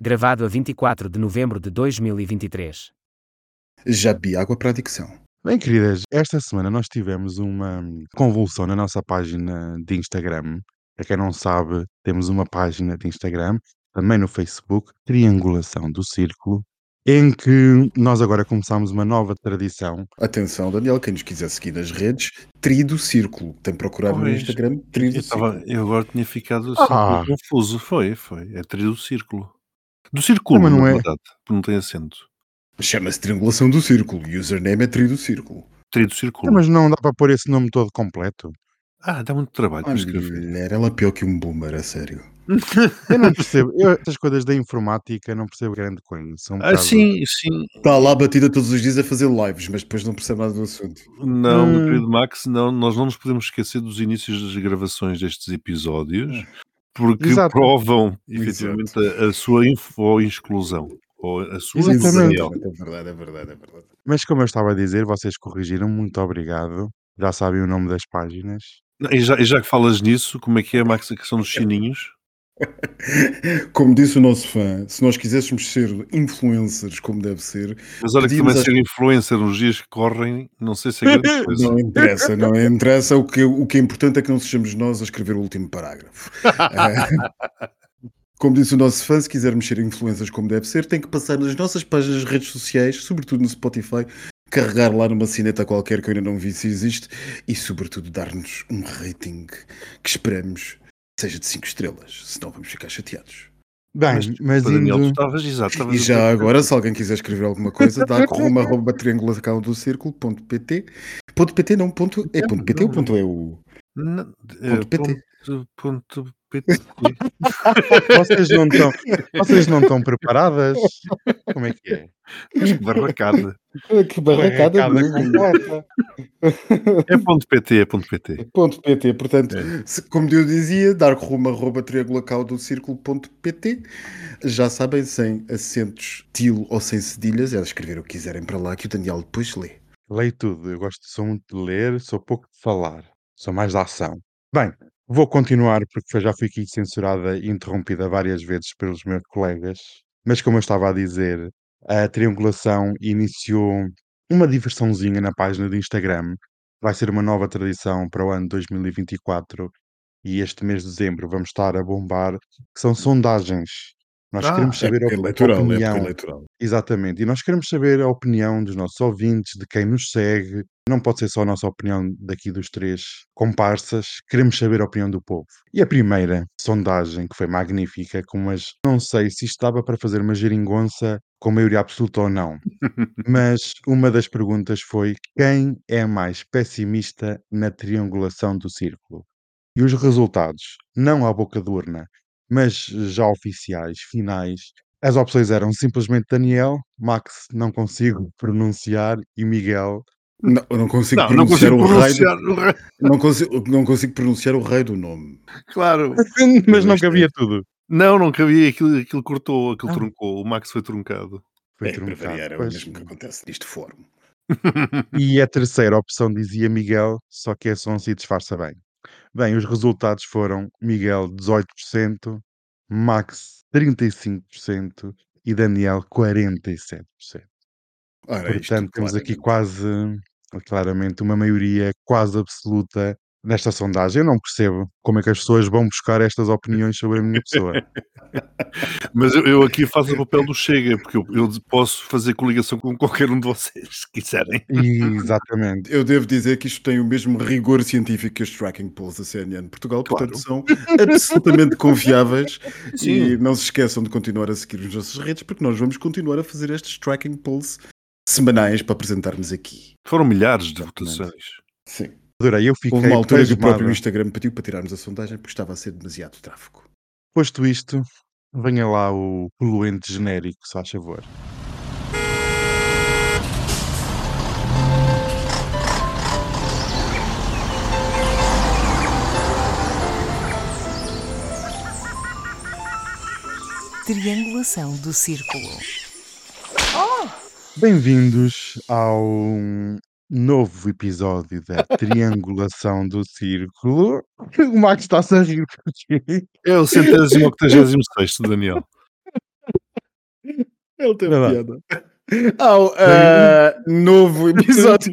Gravado a 24 de novembro de 2023. Já bebi água para a adicção. Bem, queridas, esta semana nós tivemos uma convulsão na nossa página de Instagram. Para quem não sabe, temos uma página de Instagram, também no Facebook, Triangulação do Círculo, em que nós agora começamos uma nova tradição. Atenção, Daniel, quem nos quiser seguir nas redes, Tri do Círculo. Tem procurado no Instagram Tri Eu, do tava- Círculo. eu agora tinha ficado assim, Ah. confuso. Foi, foi. É trio do círculo. Do círculo, mas não na é. verdade. porque Não tem acento. Chama-se Triangulação do Círculo. O username é Tri do Círculo. Trio do Ah, círculo. Mas não dá para pôr esse nome todo completo. Ah, dá muito trabalho para escrever. mulher, ela é pior que um boomer, a sério. Eu não percebo. Eu, essas coisas da informática não percebo grande coisa. São um Ah, bocado- sim, sim. Está lá batida todos os dias a fazer lives, mas depois não percebe nada do assunto. Não, meu Hum. querido Max, não, nós não nos podemos esquecer dos inícios das gravações destes episódios, porque Exato. provam efetivamente a, a sua info exclusão. Ou a sua Exatamente. É verdade, é verdade, é verdade. Mas como eu estava a dizer, vocês corrigiram, muito obrigado. Já sabem o nome das páginas. Não, E já, e já que falas nisso, como é que é, Max, a questão dos sininhos? Como disse o nosso fã, se nós quiséssemos ser influencers como deve ser, Mas olha que também às- ser influencer nos dias que correm, não sei se é grande coisa. não interessa, não interessa. O que, o que é importante é que não sejamos nós a escrever o último parágrafo. Ah, Como disse o nosso fã, se quisermos ser influencers como deve ser, tem que passar nas nossas páginas de redes sociais, sobretudo no Spotify, carregar lá numa cineta qualquer que eu ainda não vi se existe e, sobretudo, dar-nos um rating que esperamos seja de 5 estrelas, senão vamos ficar chateados. Bem, Mas, mas, Daniel, tu indo... estavas exato. estavas E já agora, se alguém quiser escrever alguma coisa, dá rumo arroba triangulação do círculo.pt. Ponto .pt não, ponto, é ponto .pt ou ponto EU? Não, é, Ponto PT. Ponto- ponto PT. vocês não estão vocês não estão preparadas? Como é que é? Barracada. Que Barracada completa. É ponto PT, é ponto PT. Ponto .pt, portanto, É. se- como eu dizia, dar rumo arroba triangulacaldocirculo.pt já sabem, sem acentos til ou sem cedilhas, é escrever o que quiserem para lá que o Daniel depois lê. Leio tudo. Eu gosto, sou muito de ler, sou pouco de falar. Sou mais da ação. Bem, vou continuar porque já fui aqui censurada e interrompida várias vezes pelos meus colegas. Mas como eu estava a dizer, a triangulação iniciou uma diversãozinha na página do Instagram. Vai ser uma nova tradição para o ano 2024 e este mês de dezembro vamos estar a bombar, que são sondagens. Nós Ah, queremos É saber a op- eleitoral, é opinião. eleitoral. Exatamente. E nós queremos saber a opinião dos nossos ouvintes, de quem nos segue. Não pode ser só a nossa opinião daqui dos três comparsas. Queremos saber a opinião do povo. E a primeira sondagem, que foi magnífica, com umas. Não sei se isto dava para fazer uma geringonça com maioria absoluta ou não. Mas uma das perguntas foi: quem é mais pessimista na triangulação do círculo? E os resultados, não à boca de urna, mas já oficiais, finais, as opções eram simplesmente Daniel, Max não consigo pronunciar e Miguel. Não, eu não consigo Não, não pronunciar consigo o raio. do- pronunciar. o raio. Não consigo, não consigo pronunciar o rei do nome. Claro. Mas não Isto é- cabia tudo. Não, não cabia. Aquilo, aquilo cortou, aquilo Ah. truncou. O Max foi truncado. Foi é, truncado, variar, é o mesmo que acontece neste fórum. E a terceira opção dizia Miguel, só que é sonso e disfarça bem. Bem, os resultados foram Miguel 18%, Max 35% e Daniel 47%. Ora, isto, Portanto, temos aqui claramente. quase, claramente, uma maioria quase absoluta nesta sondagem. Eu não percebo como é que as pessoas vão buscar estas opiniões sobre a minha pessoa. Mas eu, eu aqui faço o papel do Chega, porque eu, eu posso fazer coligação com qualquer um de vocês, se quiserem. Exatamente. Eu devo dizer que isto tem o mesmo rigor científico que os tracking polls da CNN de Portugal, portanto Claro. são absolutamente confiáveis e Sim. não se esqueçam de continuar a seguir as nossas redes porque nós vamos continuar a fazer estes tracking polls semanais para apresentarmos aqui. Foram milhares de Exatamente. votações. Sim. Adorei, eu fiquei Houve uma altura que o próprio Instagram pediu para tirarmos a sondagem porque estava a ser demasiado tráfego. Posto isto, venha lá o poluente genérico, se faz favor. Triangulação do círculo. Bem-vindos ao novo episódio da Triangulação do Círculo. O Max está-se a rir porque É o centésimo octagésimo sexto, Daniel. Ele teve lá. piada. Ao ah, novo episódio.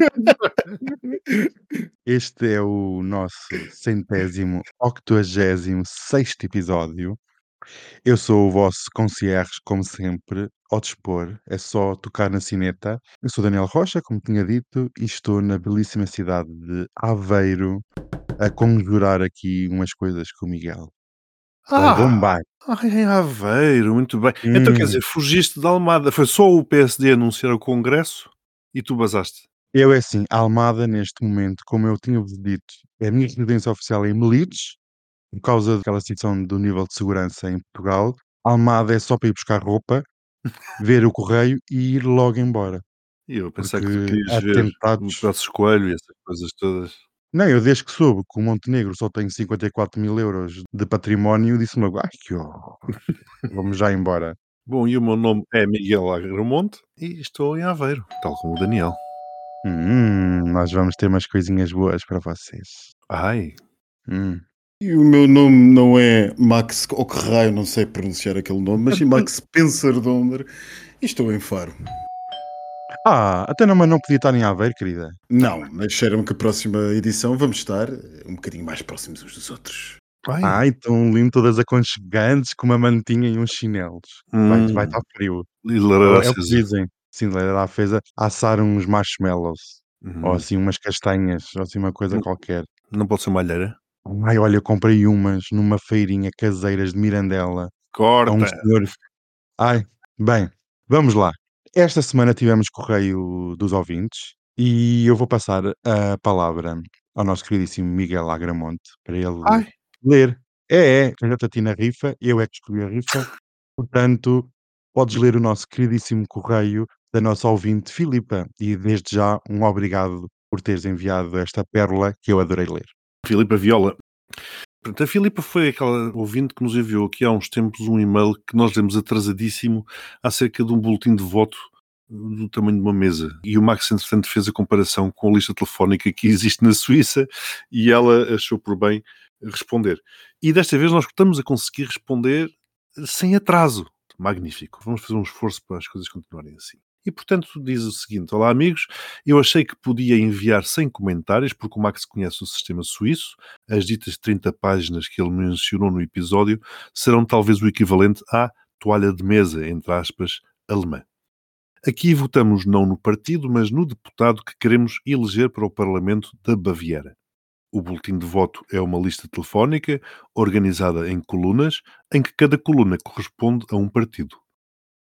Este é o nosso centésimo, octogésimo sexto episódio. Eu sou o vosso concierge, como sempre, ao dispor. É só tocar na sineta. Eu sou Daniel Rocha, como tinha dito, e estou na belíssima cidade de Aveiro a conjurar aqui umas coisas com o Miguel. Ah, bombar. ai, em Aveiro, muito bem. Então, quer Hum. dizer, fugiste da Almada. Foi só o PSD anunciar o Congresso e tu basaste. Eu é assim, a Almada neste momento, como eu tinha-vos dito, é a minha residência oficial em Melides, por causa daquela situação do nível de segurança em Portugal. A Almada é só para ir buscar roupa, ver o correio e ir logo embora. E eu pensei que tu querias ver o atentados. Passos Coelho e essas coisas todas. Não, eu desde que soube que o Montenegro só tem 54 mil euros de património, disse-me ai que horror, vamos já embora. Bom, e o meu nome é Miguel Agramonte e estou em Aveiro, tal como o Daniel. Hum, nós vamos ter umas coisinhas boas para vocês. Ai, Hum. E o meu nome não é Max Okerraio, não sei pronunciar aquele nome, mas sim Max Pensardonder e estou em Faro. Ah, até não, mas não podia estar em Aveiro, querida. Não, mas cheira-me que a próxima edição vamos estar um bocadinho mais próximos uns dos outros. ai. Ai, tão lindo, todas aconchegantes, com uma mantinha e uns chinelos. Vai, Hum, vai estar frio. E lareira É o que dizem. Sim, a fez a assar uns marshmallows. Ou Uhum. assim umas castanhas, ou assim uma coisa Não- qualquer. Não pode ser uma alheira? Ai, olha, eu comprei umas numa feirinha caseiras de Mirandela. A um Corta! senhor. Ai, bem, vamos lá. Esta semana tivemos correio dos ouvintes e eu vou passar a palavra ao nosso queridíssimo Miguel Agramonte para ele Ai, ler. É, é, já ti na rifa, eu é que escolhi a rifa. Portanto, podes ler o nosso queridíssimo correio da nossa ouvinte Filipa e desde já um obrigado por teres enviado esta pérola que eu adorei ler. Filipa Viola. A Filipa foi aquela ouvinte que nos enviou aqui há uns tempos um e-mail que nós lemos atrasadíssimo acerca de um boletim de voto do tamanho de uma mesa. E o Max, entretanto, fez a comparação com a lista telefónica que existe na Suíça e ela achou por bem responder. E desta vez nós estamos a conseguir responder sem atraso. Magnífico. Vamos fazer um esforço para as coisas continuarem assim. E, portanto, diz o seguinte: Olá, amigos. Eu achei que podia enviar sem comentários, porque o Max conhece o sistema suíço. As ditas 30 páginas que ele mencionou no episódio serão talvez o equivalente à toalha de mesa, entre aspas, alemã. Aqui votamos não no partido, mas no deputado que queremos eleger para o Parlamento da Baviera. O boletim de voto é uma lista telefónica organizada em colunas, em que cada coluna corresponde a um partido.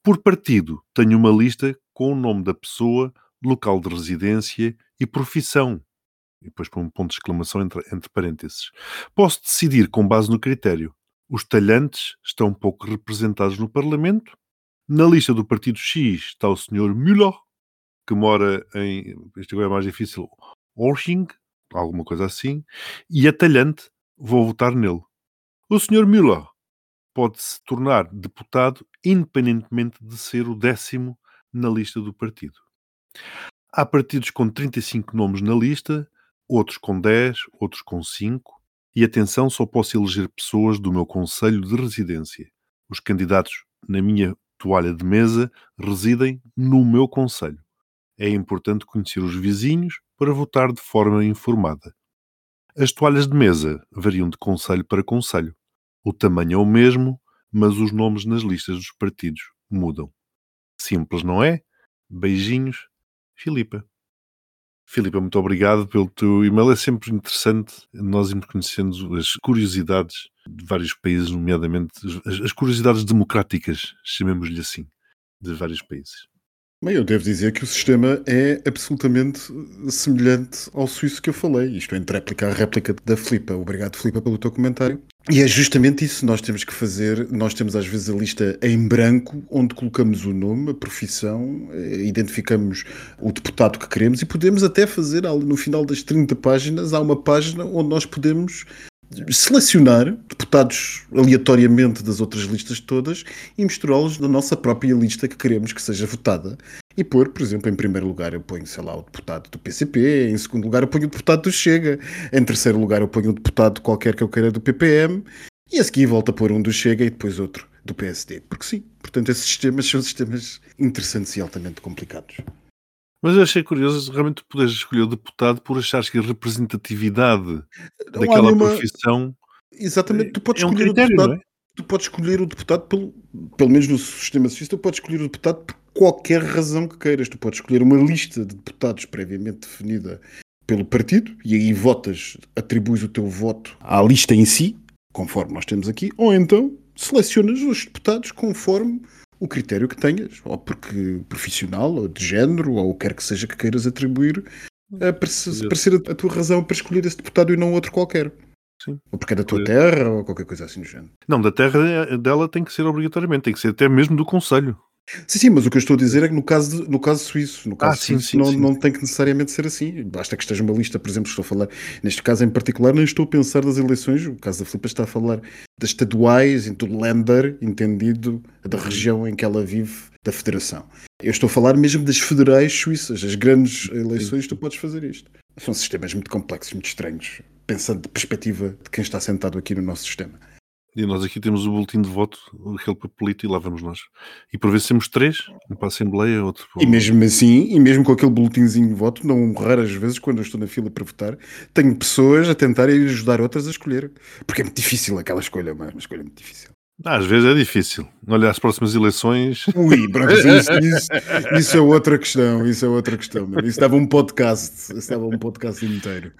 Por partido, tenho uma lista com o nome da pessoa, local de residência e profissão. E depois põe um ponto de exclamação entre, entre parênteses. Posso decidir com base no critério. Os talhantes estão pouco representados no Parlamento. Na lista do partido X está o Sr. Müller, que mora em. Isto agora é mais difícil. Orching, alguma coisa assim. E a talhante, vou votar nele. O Sr. Müller pode se tornar deputado independentemente de ser o décimo na lista do partido. Há partidos com 35 nomes na lista, outros com 10, outros com 5. E atenção, só posso eleger pessoas do meu conselho de residência. Os candidatos na minha toalha de mesa residem no meu conselho. É importante conhecer os vizinhos para votar de forma informada. As toalhas de mesa variam de conselho para conselho. O tamanho é o mesmo, mas os nomes nas listas dos partidos mudam. Simples, não é? Beijinhos, Filipa. Filipa, muito obrigado pelo teu e-mail. É sempre interessante nós irmos conhecendo as curiosidades de vários países, nomeadamente as, as curiosidades democráticas, chamemos-lhe assim, de vários países. Bem, eu devo dizer que o sistema é absolutamente semelhante ao suíço que eu falei. Isto é, entre réplica a réplica da Filipa. Obrigado, Filipa, pelo teu comentário. E é justamente isso nós temos que fazer. Nós temos às vezes a lista em branco, onde colocamos o nome, a profissão, eh, identificamos o deputado que queremos e podemos até fazer, no final das 30 páginas, há uma página onde nós podemos selecionar deputados aleatoriamente das outras listas todas e misturá-los na nossa própria lista que queremos que seja votada. E pôr, por exemplo, em primeiro lugar eu ponho, sei lá, o deputado do PCP, em segundo lugar eu ponho o deputado do Chega, em terceiro lugar eu ponho o deputado qualquer que eu queira do PPM, e a seguir volto a pôr um do Chega e depois outro do PSD. Porque sim, portanto, esses sistemas são sistemas interessantes e altamente complicados. Mas eu achei curioso realmente tu poderes escolher o deputado por achares que a representatividade daquela nenhuma... profissão Exatamente, tu podes é um escolher critério, o deputado. não é? Tu podes escolher o deputado pelo, pelo menos no sistema suíço, tu podes escolher o deputado por qualquer razão que queiras. Tu podes escolher uma lista de deputados previamente definida pelo partido e aí votas, atribuis o teu voto à lista em si, conforme nós temos aqui, ou então selecionas os deputados conforme o critério que tenhas, ou porque profissional, ou de género, ou o que quer que seja que queiras atribuir, eh, para, se- para ser a, a tua razão para escolher esse deputado e não outro qualquer. Sim. Ou porque é da tua Pois. terra, ou qualquer coisa assim do género. Não, da terra dela tem que ser obrigatoriamente, tem que ser até mesmo do Conselho. Sim, sim, mas o que eu estou a dizer é que no caso, de- no caso suíço, no caso Ah, sim, suíço sim, não, sim. não tem que necessariamente ser assim. Basta que esteja uma lista, por exemplo, estou a falar, neste caso em particular, nem estou a pensar das eleições, o caso da Filipa está a falar das estaduais, em todo Länder, entendido, da região em que ela vive, da federação. Eu estou a falar mesmo das federais suíças, as grandes eleições, tu podes fazer isto. São sistemas muito complexos, muito estranhos, pensando de perspectiva de quem está sentado aqui no nosso sistema. E nós aqui temos o boletim de voto, aquele papelito, e lá vamos nós. E por vezes temos três, um para a Assembleia, outro para o- E mesmo assim, e mesmo com aquele boletimzinho de voto, não raras vezes, quando eu estou na fila para votar, tenho pessoas a tentarem ajudar outras a escolher. Porque é muito difícil aquela escolha, mas uma escolha muito difícil. Ah, Às vezes é difícil. Olha, as próximas eleições. Ui, pronto, isso, isso, isso é outra questão, isso é outra questão. meu. Isso dava um podcast, isso dava um podcast inteiro.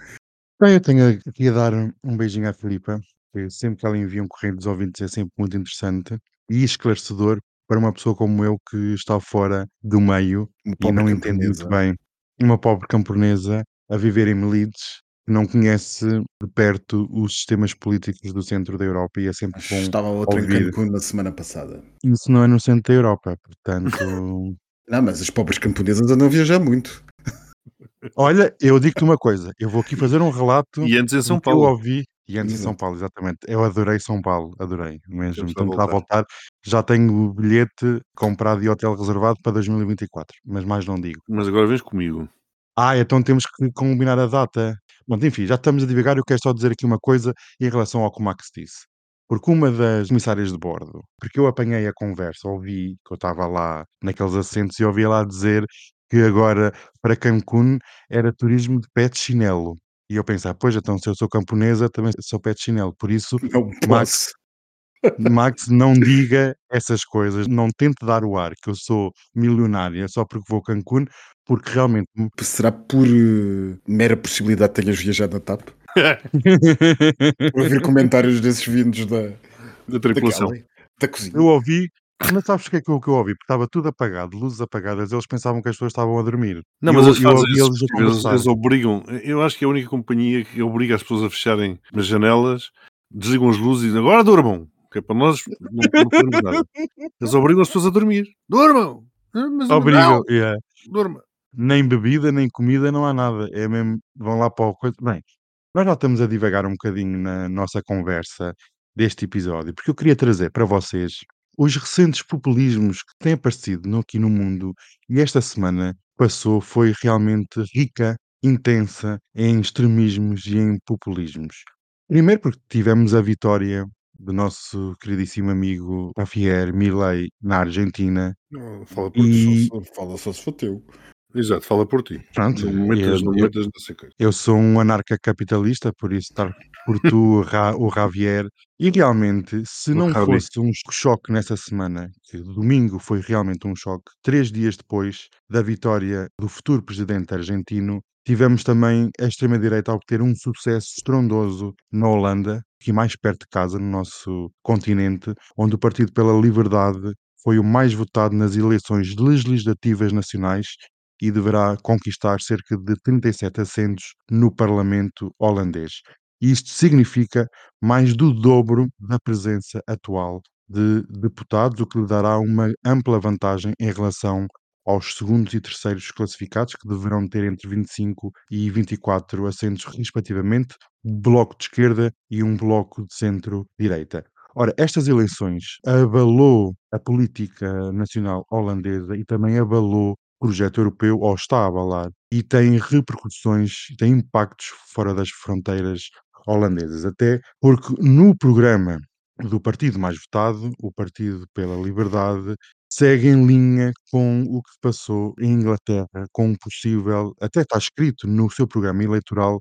Bem, eu tenho aqui a dar um- um beijinho à Filipa, que sempre que ela envia um correio dos ouvintes é sempre muito interessante e esclarecedor para uma pessoa como eu que está fora do meio e não entende muito bem. Uma pobre camponesa a viver em Melides, que não conhece de perto os sistemas políticos do centro da Europa e é sempre bom Estava outra em ouvir. Cancún na semana passada. Isso não é no centro da Europa, portanto... Não, mas as pobres camponesas andam a viajar muito. Olha, eu digo-te uma coisa, eu vou aqui fazer um relato E antes em São do que eu Paulo. ouvi e antes em São Exato. Paulo, exatamente. Eu adorei São Paulo, adorei mesmo. Temos de lá voltar. voltar. Já tenho o bilhete comprado e hotel reservado para 2024, mas mais não digo. Mas agora vens comigo. Ah, então temos que combinar a data. Bom, enfim, já estamos a divagar. Eu quero só dizer aqui uma coisa em relação ao que o Max disse. Porque uma das comissárias de bordo, porque eu apanhei a conversa, ouvi que eu estava lá naqueles assentos e ouvi lá dizer que agora para Cancún era turismo de pé de chinelo. E eu pensei, pois então, se eu sou camponesa, também sou pé de chinelo. Por isso, Não Max. Max, não diga essas coisas, não tente dar o ar que eu sou milionária só porque vou a Cancún, porque realmente. Será por eh, mera possibilidade de tenhas viajado na TAP? Ouvir comentários desses vindos da, Da tripulação. daquela, da cozinha. eu ouvi, mas sabes o que é que eu, que eu ouvi? Porque estava tudo apagado, luzes apagadas, eles pensavam que as pessoas estavam a dormir. Não, E mas eu, eles eu fazem eles eles, eles obrigam. Eu acho que é a única companhia que obriga as pessoas a fecharem as janelas, desligam as luzes e dizem agora durmam, que é para nós não, não nada. Eles obrigam as pessoas a dormir. Durmam! Ah, Mas Obrigam, não, yeah. durma. nem bebida, nem comida, não há nada. É mesmo, vão lá para o coisa. Bem, nós já estamos a divagar um bocadinho na nossa conversa deste episódio, porque eu queria trazer para vocês os recentes populismos que têm aparecido no- aqui no mundo e esta semana passou foi realmente rica, intensa em extremismos e em populismos. Primeiro porque tivemos a vitória do nosso queridíssimo amigo Javier Milei na Argentina Não, Fala e só, fala só se for teu. Exato, fala por ti. pronto, Não metas, eu- não metas nessa coisa. Eu sou um anarcacapitalista, por isso estar por tu, o Javier. E realmente, se O não Javi. fosse um choque nessa semana, que domingo foi realmente um choque, três dias depois da vitória do futuro presidente argentino, tivemos também a extrema-direita a obter um sucesso estrondoso na Holanda, aqui mais perto de casa, no nosso continente, onde o Partido pela Liberdade foi o mais votado nas eleições legislativas nacionais e deverá conquistar cerca de 37 assentos no Parlamento holandês. Isto significa mais do dobro da presença atual de deputados, o que lhe dará uma ampla vantagem em relação aos segundos e terceiros classificados, que deverão ter entre 25 e 24 assentos, respectivamente, um bloco de esquerda e um bloco de centro-direita. Ora, estas eleições abalou a política nacional holandesa e também abalou projeto europeu, ou está a abalar, e tem repercussões, tem impactos fora das fronteiras holandesas. Até porque no programa do partido mais votado, o Partido pela Liberdade, segue em linha com o que passou em Inglaterra, com um possível, até está escrito no seu programa eleitoral,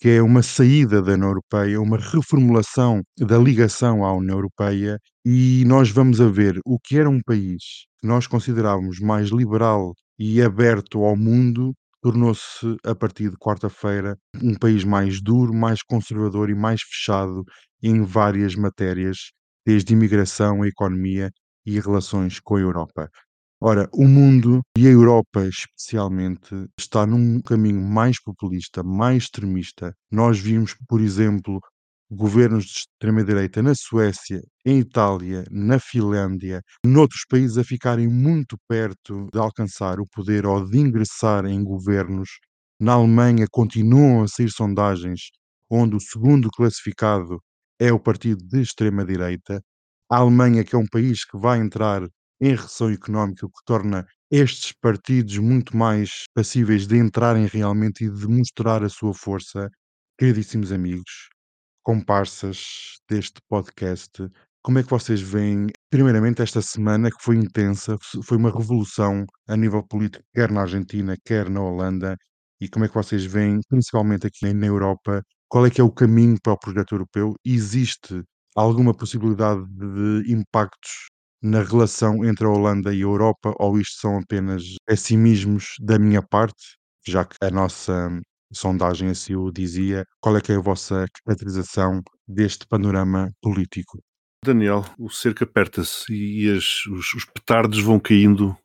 que é uma saída da União Europeia, uma reformulação da ligação à União Europeia, e nós vamos a ver o que era um país que nós considerávamos mais liberal e aberto ao mundo, tornou-se, a partir de quarta-feira, um país mais duro, mais conservador e mais fechado em várias matérias, desde imigração, a economia e relações com a Europa. Ora, o mundo e a Europa especialmente está num caminho mais populista, mais extremista. Nós vimos, por exemplo, governos de extrema-direita na Suécia, em Itália, na Finlândia, noutros países a ficarem muito perto de alcançar o poder ou de ingressar em governos. Na Alemanha continuam a sair sondagens onde o segundo classificado é o partido de extrema-direita. A Alemanha, que é um país que vai entrar em recessão económica, o que torna estes partidos muito mais passíveis de entrarem realmente e de mostrar a sua força. Queridíssimos amigos, comparsas deste podcast, como é que vocês veem, primeiramente, esta semana que foi intensa, foi uma revolução a nível político, quer na Argentina, quer na Holanda, e como é que vocês veem, principalmente aqui na Europa, qual é que é o caminho para o projeto europeu? Existe alguma possibilidade de impactos na relação entre a Holanda e a Europa, ou isto são apenas pessimismos da minha parte, já que a nossa sondagem assim o dizia, qual é que é a vossa caracterização deste panorama político? Daniel, o cerco aperta-se e as, os, os petardos vão caindo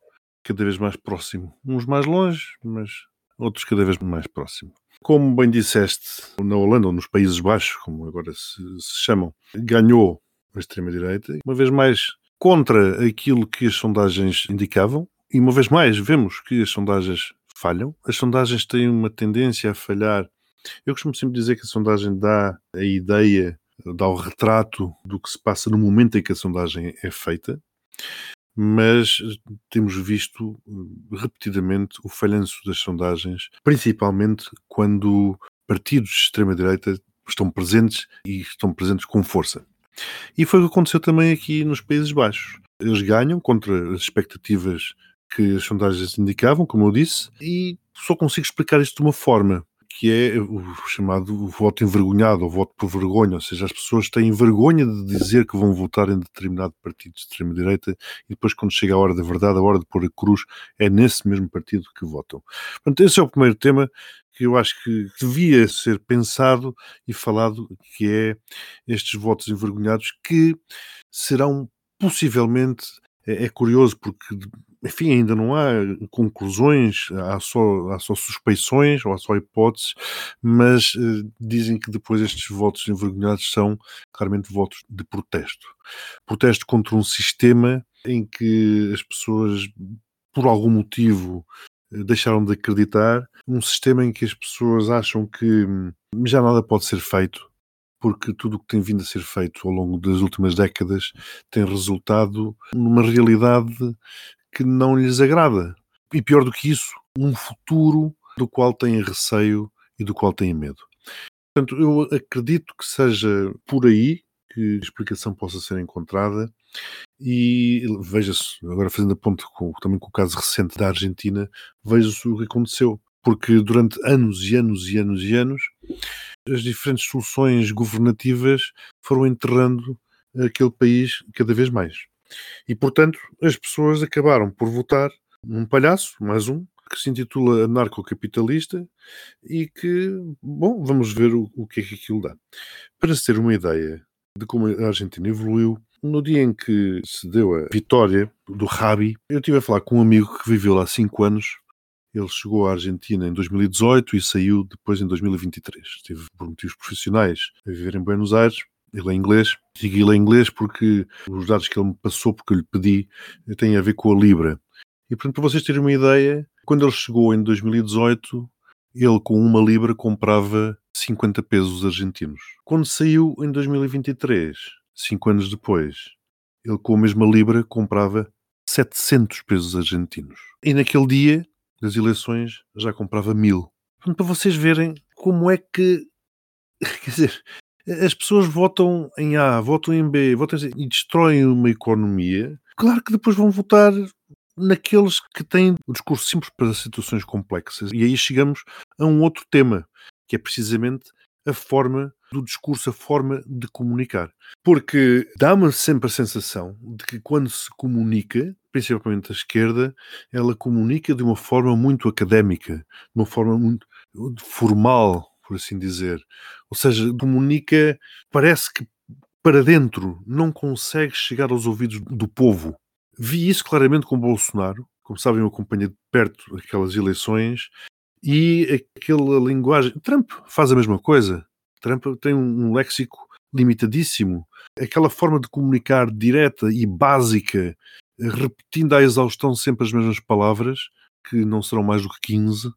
cada vez mais próximo. Uns mais longe, mas outros cada vez mais próximo. Como bem disseste, na Holanda, ou nos Países Baixos, como agora se, se chamam, ganhou a extrema-direita. Uma vez mais, contra aquilo que as sondagens indicavam, e uma vez mais vemos que as sondagens falham. As sondagens têm uma tendência a falhar. Eu costumo sempre dizer que a sondagem dá a ideia, dá o retrato do que se passa no momento em que a sondagem é feita, mas temos visto repetidamente o falhanço das sondagens, principalmente quando partidos de extrema-direita estão presentes e estão presentes com força. E foi o que aconteceu também aqui nos Países Baixos. Eles ganham contra as expectativas que as sondagens indicavam, como eu disse, e só consigo explicar isto de uma forma, que é o chamado voto envergonhado, ou voto por vergonha, ou seja, as pessoas têm vergonha de dizer que vão votar em determinado partido de extrema-direita e depois, quando chega a hora da verdade, a hora de pôr a cruz, é nesse mesmo partido que votam. Portanto, esse é o primeiro tema que eu acho que devia ser pensado e falado, que é estes votos envergonhados que serão possivelmente é, é curioso porque enfim, ainda não há conclusões, há só, há só suspeições ou há só hipóteses, mas uh, dizem que depois estes votos envergonhados são claramente votos de protesto. Protesto contra um sistema em que as pessoas, por algum motivo, deixaram de acreditar, um sistema em que as pessoas acham que hum, já nada pode ser feito, porque tudo o que tem vindo a ser feito ao longo das últimas décadas tem resultado numa realidade que não lhes agrada. E pior do que isso, um futuro do qual têm receio e do qual têm medo. Portanto, eu acredito que seja por aí que a explicação possa ser encontrada e veja-se, agora fazendo a ponte com, também com o caso recente da Argentina, veja-se o que aconteceu. Porque durante anos e anos e anos e anos, as diferentes soluções governativas foram enterrando aquele país cada vez mais. E, portanto, as pessoas acabaram por votar num palhaço, mais um, que se intitula anarcocapitalista e que, bom, vamos ver o, o que é que aquilo dá. Para se ter uma ideia de como a Argentina evoluiu, no dia em que se deu a vitória do Rabi, eu estive a falar com um amigo que viveu lá 5 anos. Ele chegou à Argentina em 2018 e saiu depois em 2023. Esteve por motivos profissionais a viver em Buenos Aires ele é inglês. Digo ele é inglês porque os dados que ele me passou, porque eu lhe pedi, têm a ver com a Libra. E portanto, para vocês terem uma ideia, quando ele chegou em 2018, ele com uma Libra comprava 50 pesos argentinos. Quando saiu em 2023, cinco anos depois, ele com a mesma Libra comprava 700 pesos argentinos. E naquele dia das eleições já comprava mil. Portanto, para vocês verem como é que. Quer dizer, as pessoas votam em A, votam em B, votam em... e destroem uma economia, claro que depois vão votar naqueles que têm o discurso simples para situações complexas. E aí chegamos a um outro tema, que é precisamente a forma do discurso, a forma de comunicar. Porque dá-me sempre a sensação de que quando se comunica, principalmente a esquerda, ela comunica de uma forma muito académica, de uma forma muito formal, por assim dizer. Ou seja, comunica, parece que para dentro, não consegue chegar aos ouvidos do povo. Vi isso claramente com Bolsonaro, como sabem, eu acompanhei de perto aquelas eleições e aquela linguagem. Trump faz a mesma coisa. Trump tem um léxico limitadíssimo. Aquela forma de comunicar direta e básica, repetindo à exaustão sempre as mesmas palavras, que não serão mais do que 15,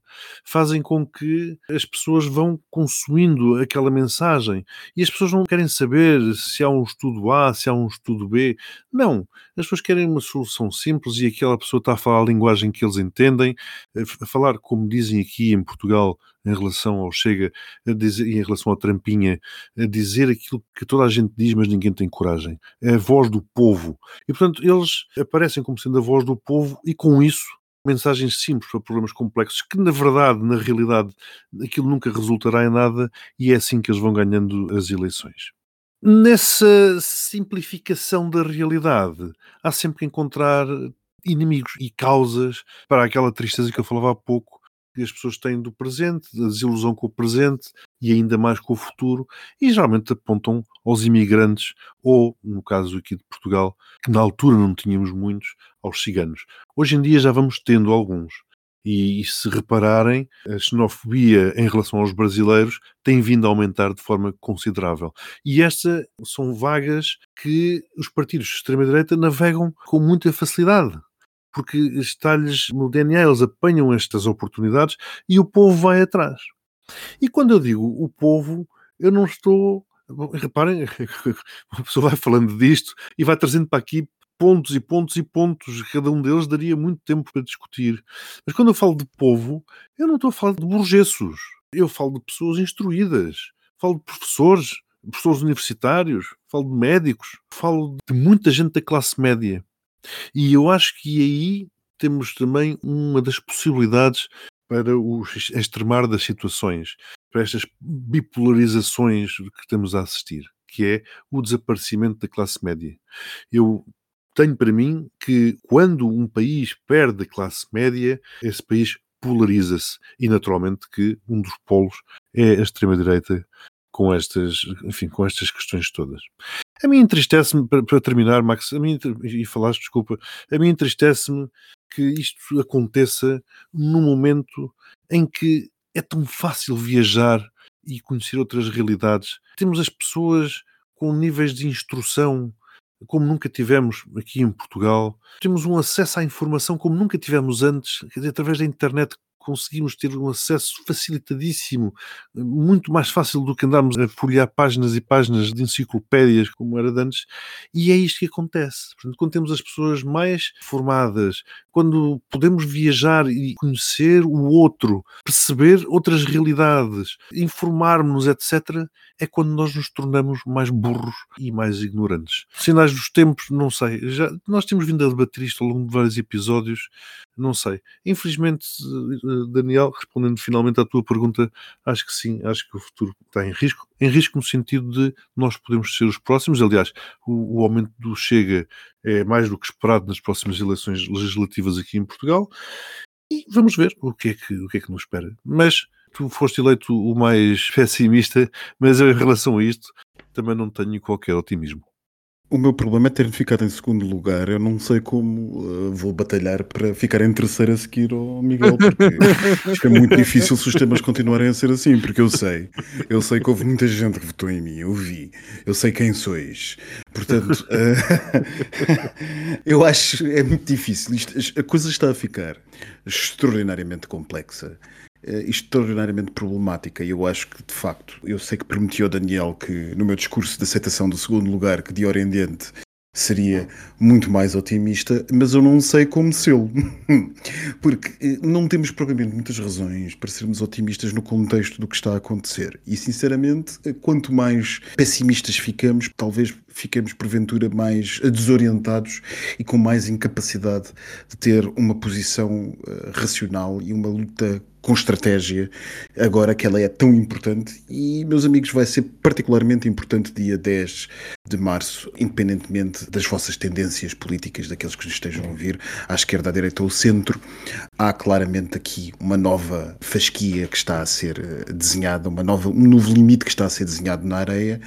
fazem com que as pessoas vão consumindo aquela mensagem e as pessoas não querem saber se há um estudo A, se há um estudo B. Não. As pessoas querem uma solução simples e aquela pessoa está a falar a linguagem que eles entendem, a falar, como dizem aqui em Portugal, em relação ao Chega, dizer, em relação à Trampinha, a dizer aquilo que toda a gente diz, mas ninguém tem coragem. É a voz do povo. E, portanto, eles aparecem como sendo a voz do povo e, com isso, mensagens simples para problemas complexos, que na verdade, na realidade, aquilo nunca resultará em nada e é assim que eles vão ganhando as eleições. Nessa simplificação da realidade, há sempre que encontrar inimigos e causas para aquela tristeza que eu falava há pouco, que as pessoas têm do presente, da desilusão com o presente e ainda mais com o futuro, e geralmente apontam aos imigrantes, ou, no caso aqui de Portugal, que na altura não tínhamos muitos, aos ciganos. Hoje em dia já vamos tendo alguns. E, e, se repararem, a xenofobia em relação aos brasileiros tem vindo a aumentar de forma considerável. E estas são vagas que os partidos de extrema-direita navegam com muita facilidade porque está-lhes no DNA, eles apanham estas oportunidades e o povo vai atrás. E quando eu digo o povo, eu não estou. Reparem, a pessoa vai falando disto e vai trazendo para aqui pontos e pontos e pontos, cada um deles daria muito tempo para discutir. Mas quando eu falo de povo, eu não estou a falar de burgessos, eu falo de pessoas instruídas, falo de professores, professores universitários, falo de médicos, falo de muita gente da classe média. E eu acho que aí temos também uma das possibilidades para o extremar das situações, para estas bipolarizações que estamos a assistir, que é o desaparecimento da classe média. Eu tenho para mim que quando um país perde a classe média, esse país polariza-se e naturalmente que um dos polos é a extrema-direita com estas, enfim, com estas questões todas. A mim entristece-me, para, terminar, Max, a mim, e falaste, desculpa, a mim entristece-me que isto aconteça num momento em que é tão fácil viajar e conhecer outras realidades. Temos as pessoas com níveis de instrução como nunca tivemos aqui em Portugal. Temos um acesso à informação como nunca tivemos antes, através da internet conseguimos ter um acesso facilitadíssimo, muito mais fácil do que andarmos a folhear páginas e páginas de enciclopédias como era de antes, e é isto que acontece. Portanto, quando temos as pessoas mais formadas, quando podemos viajar e conhecer o outro, perceber outras realidades, informarmos, etc., é quando nós nos tornamos mais burros e mais ignorantes. Sinais dos tempos, não sei. Já, nós temos vindo a debater isto ao longo de vários episódios, não sei. Infelizmente, eh, Daniel, respondendo finalmente à tua pergunta, acho que sim, acho que o futuro está em risco. Em risco no sentido de nós podemos ser os próximos. Aliás, o, o aumento do Chega é mais do que esperado nas próximas eleições legislativas aqui em Portugal. E vamos ver o que é que, o que, é que nos espera. Mas tu foste eleito o mais pessimista, mas eu, em relação a isto, também não tenho qualquer otimismo. O meu problema é ter ficado em segundo lugar. Eu não sei como uh, vou batalhar para ficar em terceiro a seguir ao Miguel, porque acho que é muito difícil se os temas continuarem a ser assim, porque eu sei, eu sei que houve muita gente que votou em mim, eu vi, eu sei quem sois. Portanto, uh, eu acho é muito difícil. Isto, a coisa está a ficar extraordinariamente complexa extraordinariamente problemática e eu acho que, de facto, eu sei que prometi ao Daniel que no meu discurso de aceitação do segundo lugar, que de diante seria muito mais otimista, mas eu não sei como sê-lo. Porque eh, não temos propriamente muitas razões para sermos otimistas no contexto do que está a acontecer. E, sinceramente, eh, quanto mais pessimistas ficamos, talvez fiquemos porventura mais desorientados e com mais incapacidade de ter uma posição uh, racional e uma luta com estratégia, agora que ela é tão importante. E, meus amigos, vai ser particularmente importante dia 10 de março, independentemente das vossas tendências políticas, daqueles que nos estejam a ouvir, à esquerda, à direita ou ao centro. Há claramente aqui uma nova fasquia que está a ser eh, desenhada, uma nova, um novo limite que está a ser desenhado na areia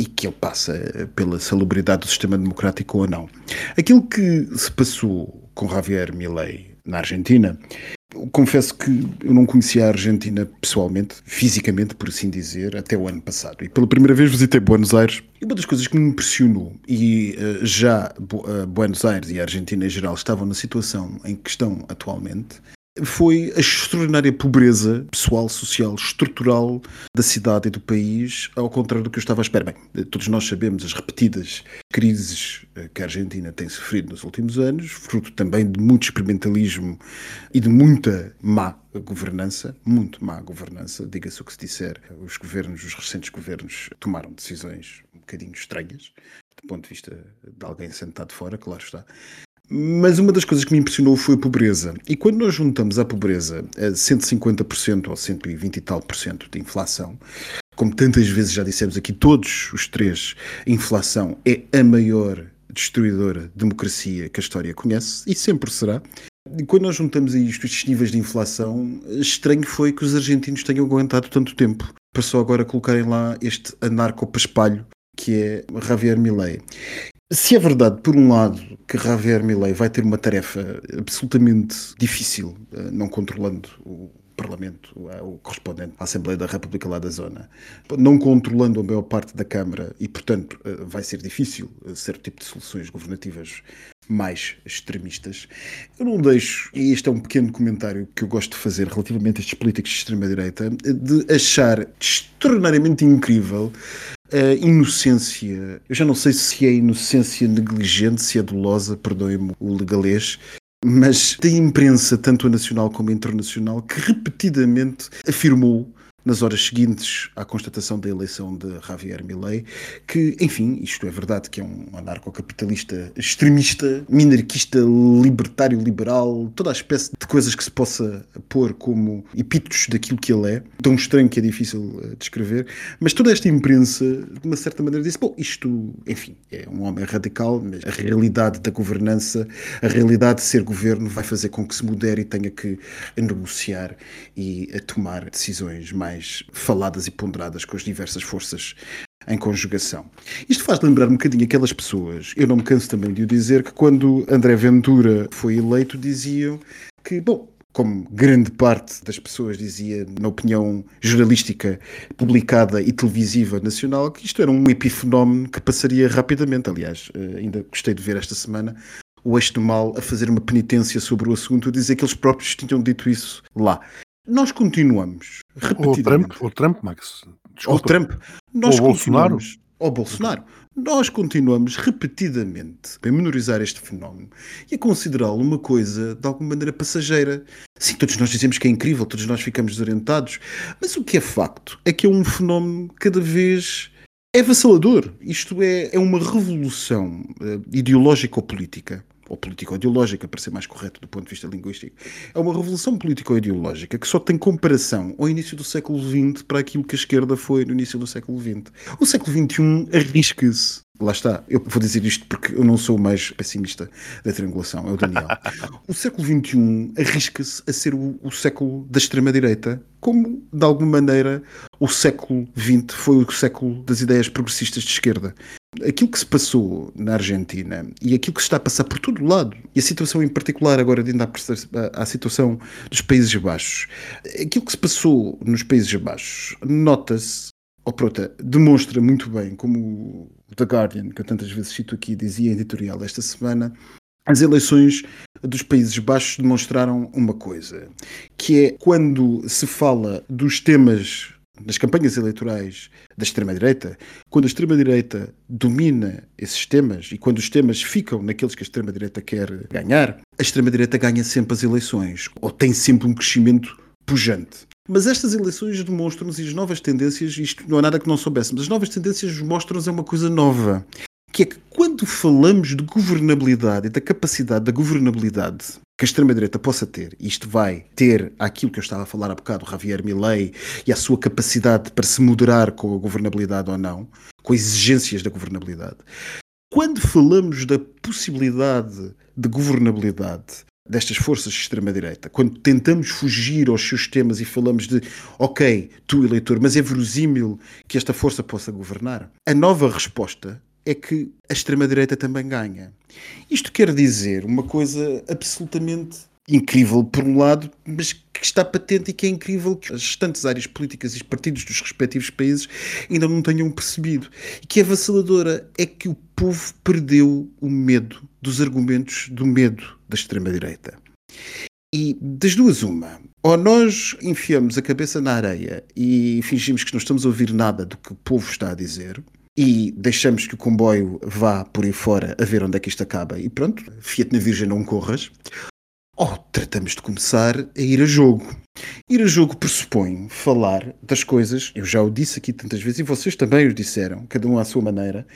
e que ele passa pela salubridade do sistema democrático ou não. Aquilo que se passou com Javier Milei na Argentina Confesso que eu não conhecia a Argentina pessoalmente, fisicamente, por assim dizer, até o ano passado. E pela primeira vez visitei Buenos Aires. E uma das coisas que me impressionou, e uh, já uh, Buenos Aires e a Argentina em geral estavam na situação em que estão atualmente, foi a extraordinária pobreza pessoal, social, estrutural da cidade e do país, ao contrário do que eu estava à espera. Bem, todos nós sabemos as repetidas crises eh, que a Argentina tem sofrido nos últimos anos, fruto também de muito experimentalismo e de muita má governança, muito má governança, diga-se o que se disser, os governos, os recentes governos tomaram decisões um bocadinho estranhas, do ponto de vista de alguém sentado fora, claro está. Mas uma das coisas que me impressionou foi a pobreza. E quando nós juntamos à pobreza a 150% ou 120 e tal por cento de inflação, como tantas vezes já dissemos aqui, todos os três, a inflação é a maior destruidora de democracia que a história conhece e sempre será. E quando nós juntamos a isto estes níveis de inflação, estranho foi que os argentinos tenham aguentado tanto tempo para só agora colocarem lá este anarco-paspalho que é Javier Milei. Se é verdade, por um lado, que Javier Milei vai ter uma tarefa absolutamente difícil, eh, não controlando o Parlamento, eh, o correspondente à Assembleia da República lá da zona, não controlando a maior parte da Câmara e, portanto, eh, vai ser difícil certo tipo de soluções governativas mais extremistas. Eu não deixo, e este é um pequeno comentário que eu gosto de fazer relativamente a estes políticos de extrema-direita, de achar extraordinariamente incrível a inocência, eu já não sei se é inocência negligente, se é dolosa, perdoe-me o legalês, mas da imprensa, tanto a nacional como a internacional, que repetidamente afirmou nas horas seguintes à constatação da eleição de Javier Milei, que, enfim, isto é verdade que é um anarcocapitalista extremista, minarquista, libertário, liberal, toda a espécie de coisas que se possa pôr como epítetos daquilo que ele é, tão estranho que é difícil eh, descrever, mas toda esta imprensa, de uma certa maneira, disse, bom, isto, enfim, é um homem radical, mas a realidade da governança, a realidade de ser governo vai fazer com que se modere e tenha que negociar e a tomar decisões mais mais faladas e ponderadas com as diversas forças em conjugação. Isto faz lembrar um bocadinho aquelas pessoas, eu não me canso também de o dizer, que quando André Ventura foi eleito diziam que, bom, como grande parte das pessoas dizia na opinião jornalística publicada e televisiva nacional, que isto era um epifenómeno que passaria rapidamente. Aliás, eh, ainda gostei de ver esta semana o Eixo do Mal a fazer uma penitência sobre o assunto, a dizer que eles próprios tinham dito isso lá. Nós continuamos o Trump, o Trump, Max. Desculpa. O Trump. Nós ou Bolsonaro. Ou Bolsonaro. Nós continuamos repetidamente a menorizar este fenómeno e a considerá-lo uma coisa de alguma maneira passageira. Sim, todos nós dizemos que é incrível, todos nós ficamos desorientados, mas o que é facto é que é um fenómeno cada vez é avassalador. Isto é, é uma revolução uh, ideológica ou política ou político-ideológica, para ser mais correto do ponto de vista linguístico, é uma revolução político-ideológica que só tem comparação ao início do século XX para aquilo que a esquerda foi no início do século XX. O século XXI arrisca-se Lá está, eu vou dizer isto porque eu não sou o mais pessimista da triangulação, é o Daniel. o século XXI arrisca-se a ser o, o século da extrema-direita, como, de alguma maneira, o século XX foi o século das ideias progressistas de esquerda. Aquilo que se passou na Argentina e aquilo que se está a passar por todo o lado, e a situação em particular agora de ainda à situação dos Países Baixos, aquilo que se passou nos Países Baixos, nota-se ou pronto, demonstra muito bem, como o The Guardian, que eu tantas vezes cito aqui, dizia em editorial esta semana, as eleições dos Países Baixos demonstraram uma coisa, que é quando se fala dos temas nas campanhas eleitorais da extrema-direita, quando a extrema-direita domina esses temas e quando os temas ficam naqueles que a extrema-direita quer ganhar, a extrema-direita ganha sempre as eleições ou tem sempre um crescimento pujante. Mas estas eleições demonstram-nos e as novas tendências, isto não é nada que não soubéssemos, as novas tendências mostram-nos é uma coisa nova, que é que quando falamos de governabilidade e da capacidade da governabilidade que a extrema-direita possa ter, isto vai ter aquilo que eu estava a falar há bocado, Javier Milei, e a sua capacidade para se moderar com a governabilidade ou não, com exigências da governabilidade. Quando falamos da possibilidade de governabilidade destas forças de extrema-direita, quando tentamos fugir aos seus temas e falamos de, ok, tu eleitor, mas é verosímil que esta força possa governar, a nova resposta é que a extrema-direita também ganha. Isto quer dizer uma coisa absolutamente incrível por um lado, mas que está patente e que é incrível que as restantes áreas políticas e os partidos dos respectivos países ainda não tenham percebido. E que é vaciladora é que o povo perdeu o medo dos argumentos do medo da extrema-direita. E das duas, uma. Ou nós enfiamos a cabeça na areia e fingimos que não estamos a ouvir nada do que o povo está a dizer, e deixamos que o comboio vá por aí fora a ver onde é que isto acaba e pronto, Fiat na Virgem não corras. Ou tratamos de começar a ir a jogo. Ir a jogo pressupõe falar das coisas, eu já o disse aqui tantas vezes e vocês também o disseram, cada um à sua maneira,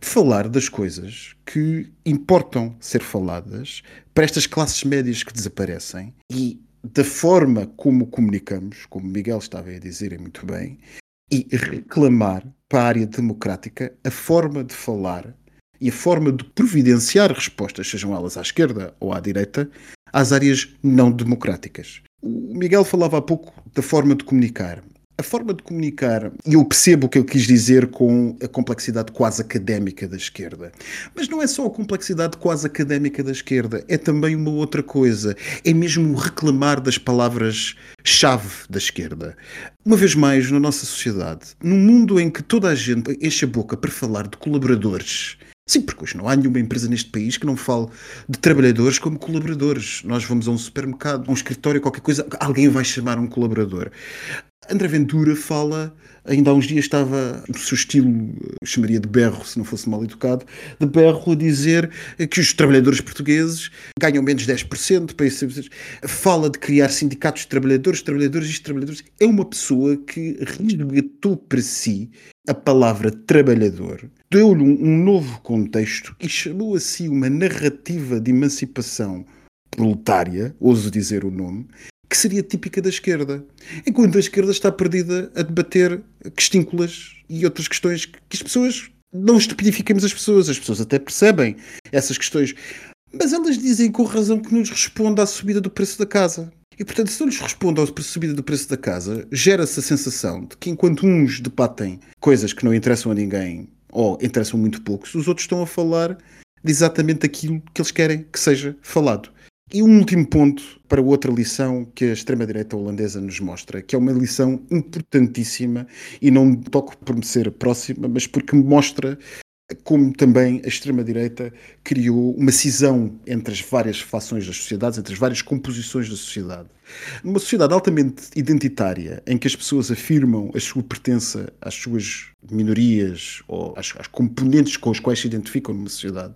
falar das coisas que importam ser faladas para estas classes médias que desaparecem e da forma como comunicamos, como Miguel estava a dizer muito bem, e reclamar para a área democrática a forma de falar e a forma de providenciar respostas, sejam elas à esquerda ou à direita, às áreas não democráticas. O Miguel falava há pouco da forma de comunicar. A forma de comunicar, e eu percebo o que ele quis dizer com a complexidade quase académica da esquerda. Mas não é só a complexidade quase académica da esquerda, é também uma outra coisa. É mesmo reclamar das palavras-chave da esquerda. Uma vez mais, na nossa sociedade, num mundo em que toda a gente enche a boca para falar de colaboradores, Sim, porque hoje não há nenhuma empresa neste país que não fale de trabalhadores como colaboradores. Nós vamos a um supermercado, a um escritório, qualquer coisa, alguém vai chamar um colaborador. André Ventura fala, ainda há uns dias estava no seu estilo, chamaria de berro, se não fosse mal educado, de berro a dizer que os trabalhadores portugueses ganham menos 10%. Para isso, fala de criar sindicatos de trabalhadores, trabalhadores e trabalhadores. É uma pessoa que resgatou para si a palavra trabalhador, deu-lhe um novo contexto e chamou a si uma narrativa de emancipação proletária, ouso dizer o nome, que seria típica da esquerda. Enquanto a esquerda está perdida a debater questínculas e outras questões que as pessoas. Não estupidifiquemos as pessoas, as pessoas até percebem essas questões, mas elas dizem com razão que nos responde à subida do preço da casa. E portanto, se não lhes responde à subida do preço da casa, gera-se a sensação de que enquanto uns debatem coisas que não interessam a ninguém ou interessam muito poucos, os outros estão a falar de exatamente aquilo que eles querem que seja falado. E um último ponto para outra lição que a extrema-direita holandesa nos mostra, que é uma lição importantíssima e não toco por me ser próxima, mas porque me mostra como também a extrema-direita criou uma cisão entre as várias fações das sociedades, entre as várias composições da sociedade. Numa sociedade altamente identitária, em que as pessoas afirmam a sua pertença às suas minorias ou às, às componentes com as quais se identificam numa sociedade,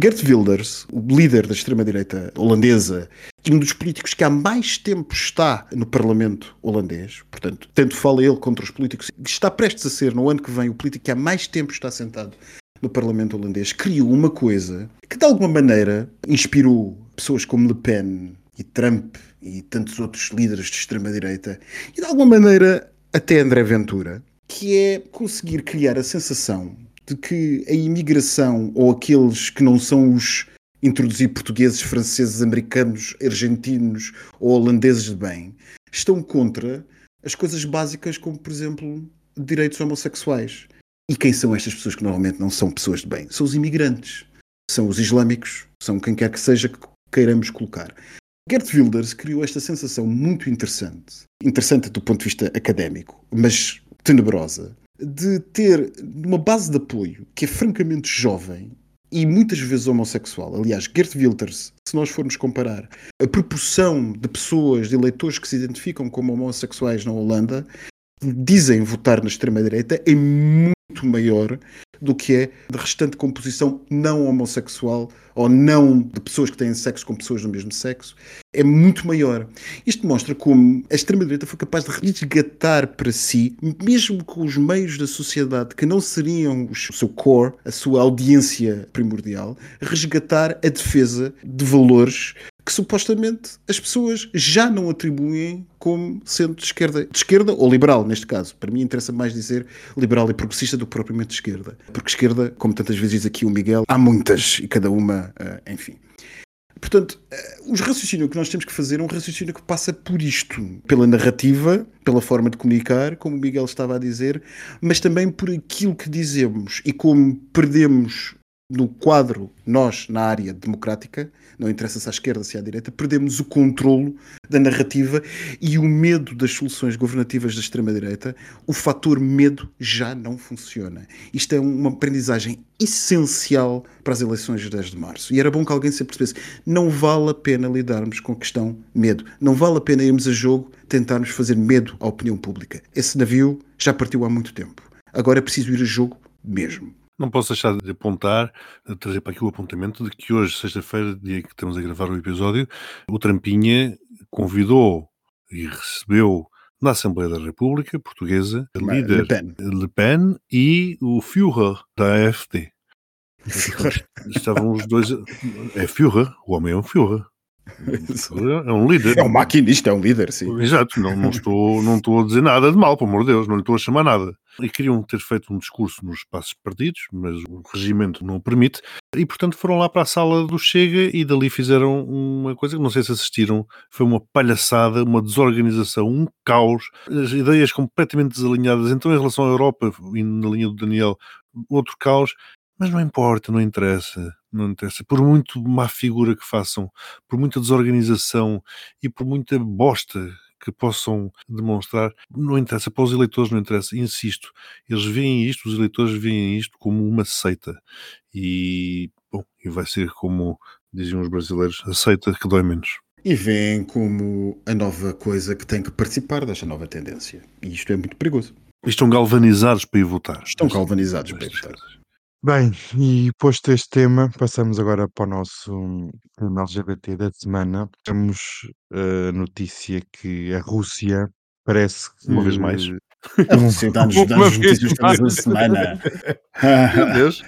Gert Wilders, o líder da extrema-direita holandesa, e um dos políticos que há mais tempo está no Parlamento holandês, portanto, tanto fala ele contra os políticos, está prestes a ser, no ano que vem, o político que há mais tempo está sentado no Parlamento holandês, criou uma coisa que, de alguma maneira, inspirou pessoas como Le Pen e Trump e tantos outros líderes de extrema-direita, e de alguma maneira, até André Ventura, que é conseguir criar a sensação de que a imigração ou aqueles que não são os introduzir portugueses, franceses, americanos, argentinos ou holandeses de bem estão contra as coisas básicas como, por exemplo, direitos homossexuais. E quem são estas pessoas que normalmente não são pessoas de bem? São os imigrantes, são os islâmicos, são quem quer que seja que queiramos colocar. Gert Wilders criou esta sensação muito interessante, interessante do ponto de vista académico, mas tenebrosa, de ter uma base de apoio que é francamente jovem e muitas vezes homossexual. Aliás, Gert Wilders, se nós formos comparar a proporção de pessoas, de eleitores que se identificam como homossexuais na Holanda, dizem votar na extrema-direita é muito maior do que é de restante composição não homossexual ou não de pessoas que têm sexo com pessoas do mesmo sexo, é muito maior. Isto mostra como a extrema-direita foi capaz de resgatar para si, mesmo com os meios da sociedade que não seriam o seu core, a sua audiência primordial, resgatar a defesa de valores que supostamente as pessoas já não atribuem como sendo de esquerda, de esquerda ou liberal, neste caso. Para mim interessa mais dizer liberal e progressista do que propriamente de esquerda. Porque esquerda, como tantas vezes diz aqui o Miguel, há muitas e cada uma, uh, enfim. Portanto, uh, os raciocínios que nós temos que fazer é um raciocínio que passa por isto, pela narrativa, pela forma de comunicar, como o Miguel estava a dizer, mas também por aquilo que dizemos e como perdemos no quadro, nós, na área democrática, não interessa se à esquerda, se à direita, perdemos o controlo da narrativa e o medo das soluções governativas da extrema-direita, o fator medo já não funciona. Isto é uma aprendizagem essencial para as eleições de 10 de março. E era bom que alguém se percebesse. Não vale a pena lidarmos com a questão medo. Não vale a pena irmos a jogo tentarmos fazer medo à opinião pública. Esse navio já partiu há muito tempo. Agora é preciso ir a jogo mesmo. Não posso deixar de apontar, de trazer para aqui o apontamento de que hoje, sexta-feira, dia que estamos a gravar o episódio, o Trampinha convidou e recebeu na Assembleia da República Portuguesa a líder Le Pen. Le Pen e o Führer da AfD. Estavam os dois. É Führer, o homem é um Führer. É um líder. É um maquinista, é um líder, sim. Exato, não, não, estou, não estou a dizer nada de mal, pelo amor de Deus, não lhe estou a chamar nada. E queriam ter feito um discurso nos espaços perdidos, mas o regimento não o permite, e portanto foram lá para a sala do Chega e dali fizeram uma coisa que não sei se assistiram, foi uma palhaçada, uma desorganização, um caos, as ideias completamente desalinhadas. Então, em relação à Europa, e na linha do Daniel, outro caos, mas não importa, não interessa, não interessa. Por muito má figura que façam, por muita desorganização e por muita bosta que possam demonstrar, não interessa. Para os eleitores não interessa, insisto. Eles veem isto, os eleitores veem isto como uma seita. E, bom, e vai ser como diziam os brasileiros, a seita que dói menos. E veem como a nova coisa que tem que participar desta nova tendência. E isto é muito perigoso. E estão galvanizados para ir votar. Estão galvanizados para ir votar. Bem, e posto este tema, passamos agora para o nosso tema LGBT da semana. Temos a notícia que a Rússia parece que. Uma vez mais. Dá-nos Uma vez notícias mais. todas. Meu Deus.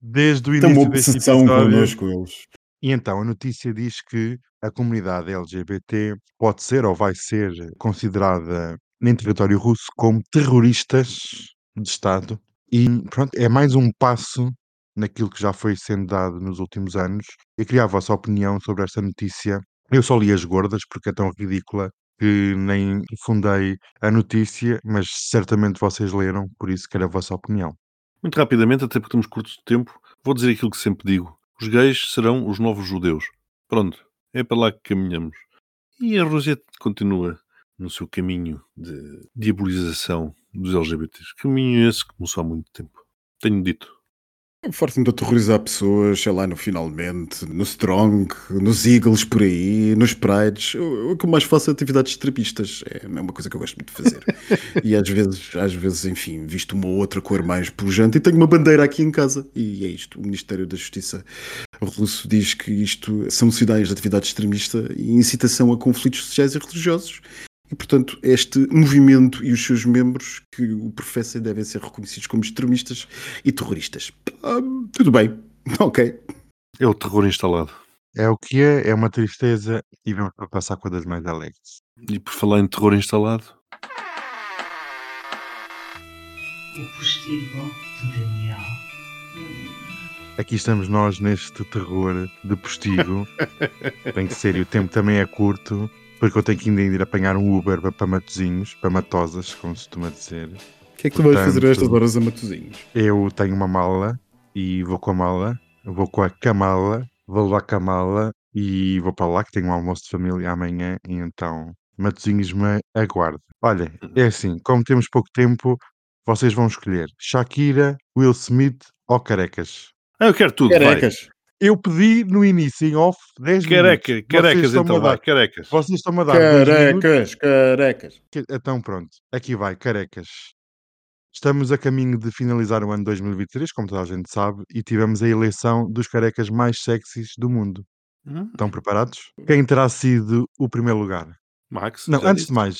Desde o Tem uma início deste obsessão episódio. connosco eles. E então a notícia diz que a comunidade LGBT pode ser ou vai ser considerada em território russo como terroristas de Estado. E pronto, é mais um passo naquilo que já foi sendo dado nos últimos anos. Eu queria a vossa opinião sobre esta notícia. Eu só li as gordas porque é tão ridícula que nem fundei a notícia, mas certamente vocês leram, por isso quero a vossa opinião. Muito rapidamente, até porque temos curto de tempo, vou dizer aquilo que sempre digo. Os gays serão os novos judeus. Pronto, é para lá que caminhamos. E a Rússia continua no seu caminho de diabolização dos LGBTs. Caminho esse que começou há muito tempo. Tenho dito. Fartam de aterrorizar pessoas, sei lá, no Finalmente, no Strong, nos Eagles por aí, nos Prides. O, que eu mais faço é atividades extremistas. É uma coisa que eu gosto muito de fazer. e às vezes, às vezes, enfim, visto uma outra cor mais pujante e tenho uma bandeira aqui em casa. E é isto. O Ministério da Justiça russo diz que isto são sinais de atividade extremista e incitação a conflitos sociais e religiosos. E, portanto, este movimento e os seus membros que o professam devem ser reconhecidos como extremistas e terroristas. Ah, tudo bem, ok. É o terror instalado. É o que é, é uma tristeza e vamos para passar coisas mais alegres. E por falar em terror instalado, O postigo de Daniel. Aqui estamos nós neste terror de postigo. Tem que ser, e o tempo também é curto, porque eu tenho que ainda ir apanhar um Uber para Matozinhos, para Matosas, como se costuma dizer. O que é que tu vais fazer a Portanto, estas horas a Matozinhos? Eu tenho uma mala e vou com a mala, vou com a camala, vou levar com a mala e vou para lá que tenho um almoço de família amanhã e então Matozinhos me aguarde. Olha, é assim, como temos pouco tempo, vocês vão escolher Shakira, Will Smith ou Carecas. ah, eu quero tudo, vai. Eu pedi no início, em off, 10 Careca, minutos. carecas então, a vai, dar. carecas. Vocês estão-me a dar. Carecas, carecas. Então pronto, aqui vai, carecas. Estamos a caminho de finalizar o ano 2023, como toda a gente sabe, e tivemos a eleição dos carecas mais sexys do mundo. Hum, Estão preparados? Quem terá sido o primeiro lugar? Max, Não, antes de disse. mais,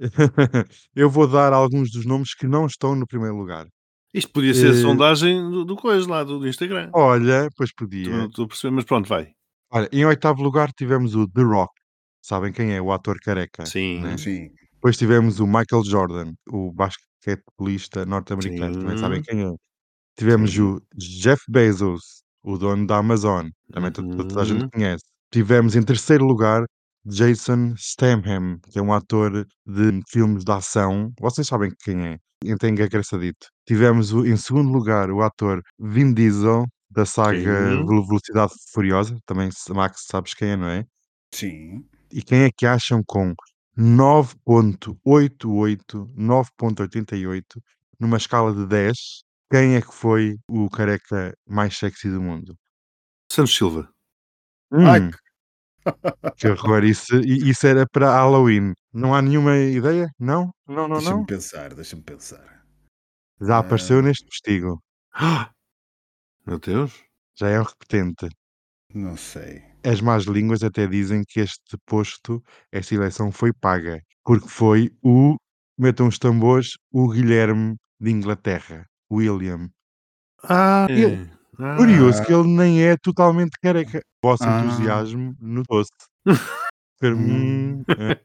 eu vou dar alguns dos nomes que não estão no primeiro lugar. Isto podia ser a Eh, sondagem do, do coisa lá, do, do Instagram. Olha, pois Estou podia. estou a perceber, mas pronto, vai. Olha, em oitavo lugar tivemos o The Rock. Sabem quem é? O ator careca. Sim. né? Sim. Depois tivemos o Michael Jordan, o basquetebolista norte-americano. Também sabem quem é? Tivemos Sim. o Jeff Bezos, o dono da Amazon. Também to- to- toda a gente Uhum. conhece. Tivemos em terceiro lugar Jason Statham, que é um ator de filmes de ação. Vocês sabem quem é? Então engraçadito. Tivemos o- em segundo lugar o ator Vin Diesel, da saga Sim. Velo- Velocidade Furiosa. Também, Max, sabes quem é, não é? Sim. E quem é que acham com 9.88, 9.88, numa escala de 10, quem é que foi o careca mais sexy do mundo? Santos Silva. Ai, Hum, que horror, isso, isso era para Halloween. Não há nenhuma ideia? Não? Não, não, Deixa-me não? pensar, deixa-me pensar. Já apareceu Ah. neste vestigo. Ah! Meu Deus. Já é um repetente. Não sei. As más línguas até dizem que este posto, esta eleição foi paga, porque foi o, metam os tambores, o Guilherme de Inglaterra, William. Ah, Ele- ah. Curioso que ele nem é totalmente careca. O vosso Ah. entusiasmo notou-se. Ver, Hum. hum, ah,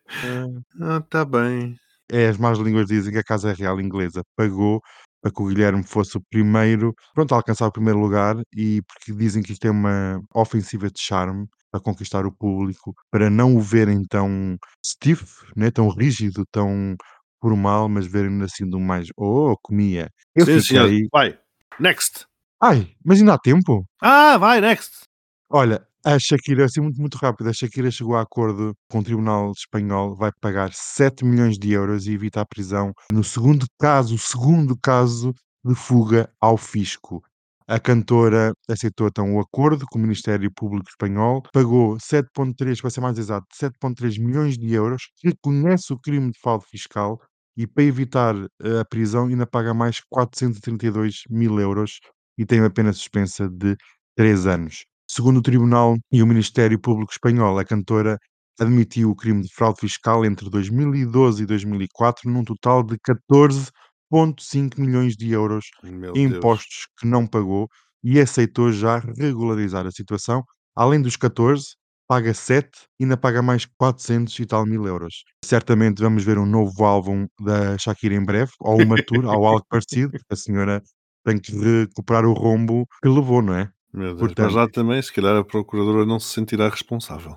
ah. Ah, tá bem. É, as más línguas dizem que a Casa Real Inglesa pagou para que o Guilherme fosse o primeiro, pronto, a alcançar o primeiro lugar e porque dizem que isto é uma ofensiva de charme para conquistar o público, para não o verem tão stiff, né, tão rígido, tão formal, mas verem assim do mais, oh, comia. Eu Sim, fiquei, Vai. Next. Ai, mas ainda há tempo? Ah, vai, next. Olha, a Shakira, assim muito, muito rápido, a Shakira chegou a acordo com o Tribunal Espanhol, vai pagar 7 milhões de euros e evita a prisão no segundo caso, o segundo caso de fuga ao fisco. A cantora aceitou então o acordo com o Ministério Público Espanhol, pagou 7,3, para ser mais exato, 7,3 milhões de euros, reconhece o crime de fraude fiscal e para evitar eh, a prisão ainda paga mais 432 mil euros e tem uma pena suspensa de 3 anos. Segundo o Tribunal e o Ministério Público Espanhol, a cantora admitiu o crime de fraude fiscal entre 2012 e 2004 num total de 14,5 milhões de euros Meu em Deus. impostos que não pagou e aceitou já regularizar a situação. Além dos 14, paga 7 e ainda paga mais 400 e tal mil euros. Certamente vamos ver um novo álbum da Shakira em breve, ou uma tour, ou algo parecido, a senhora tem que recuperar o rombo que levou, não é? Deus. Portanto- Mas lá também, se calhar a procuradora não se sentirá responsável.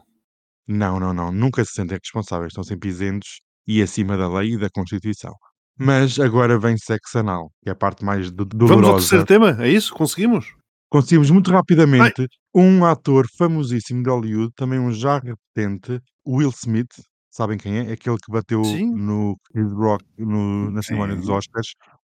Não, não, não. Nunca se sentem responsáveis. Estão sempre isentos e acima da lei e da Constituição. Mas agora vem sexo anal, que é a parte mais do- Vamos ao dolorosa. terceiro tema? É isso? Conseguimos? Conseguimos muito rapidamente um ator famosíssimo de Hollywood, também um já repetente, Will Smith. Sabem quem é? Aquele que bateu Sim. no Rock no- na cerimónia dos. Oscars.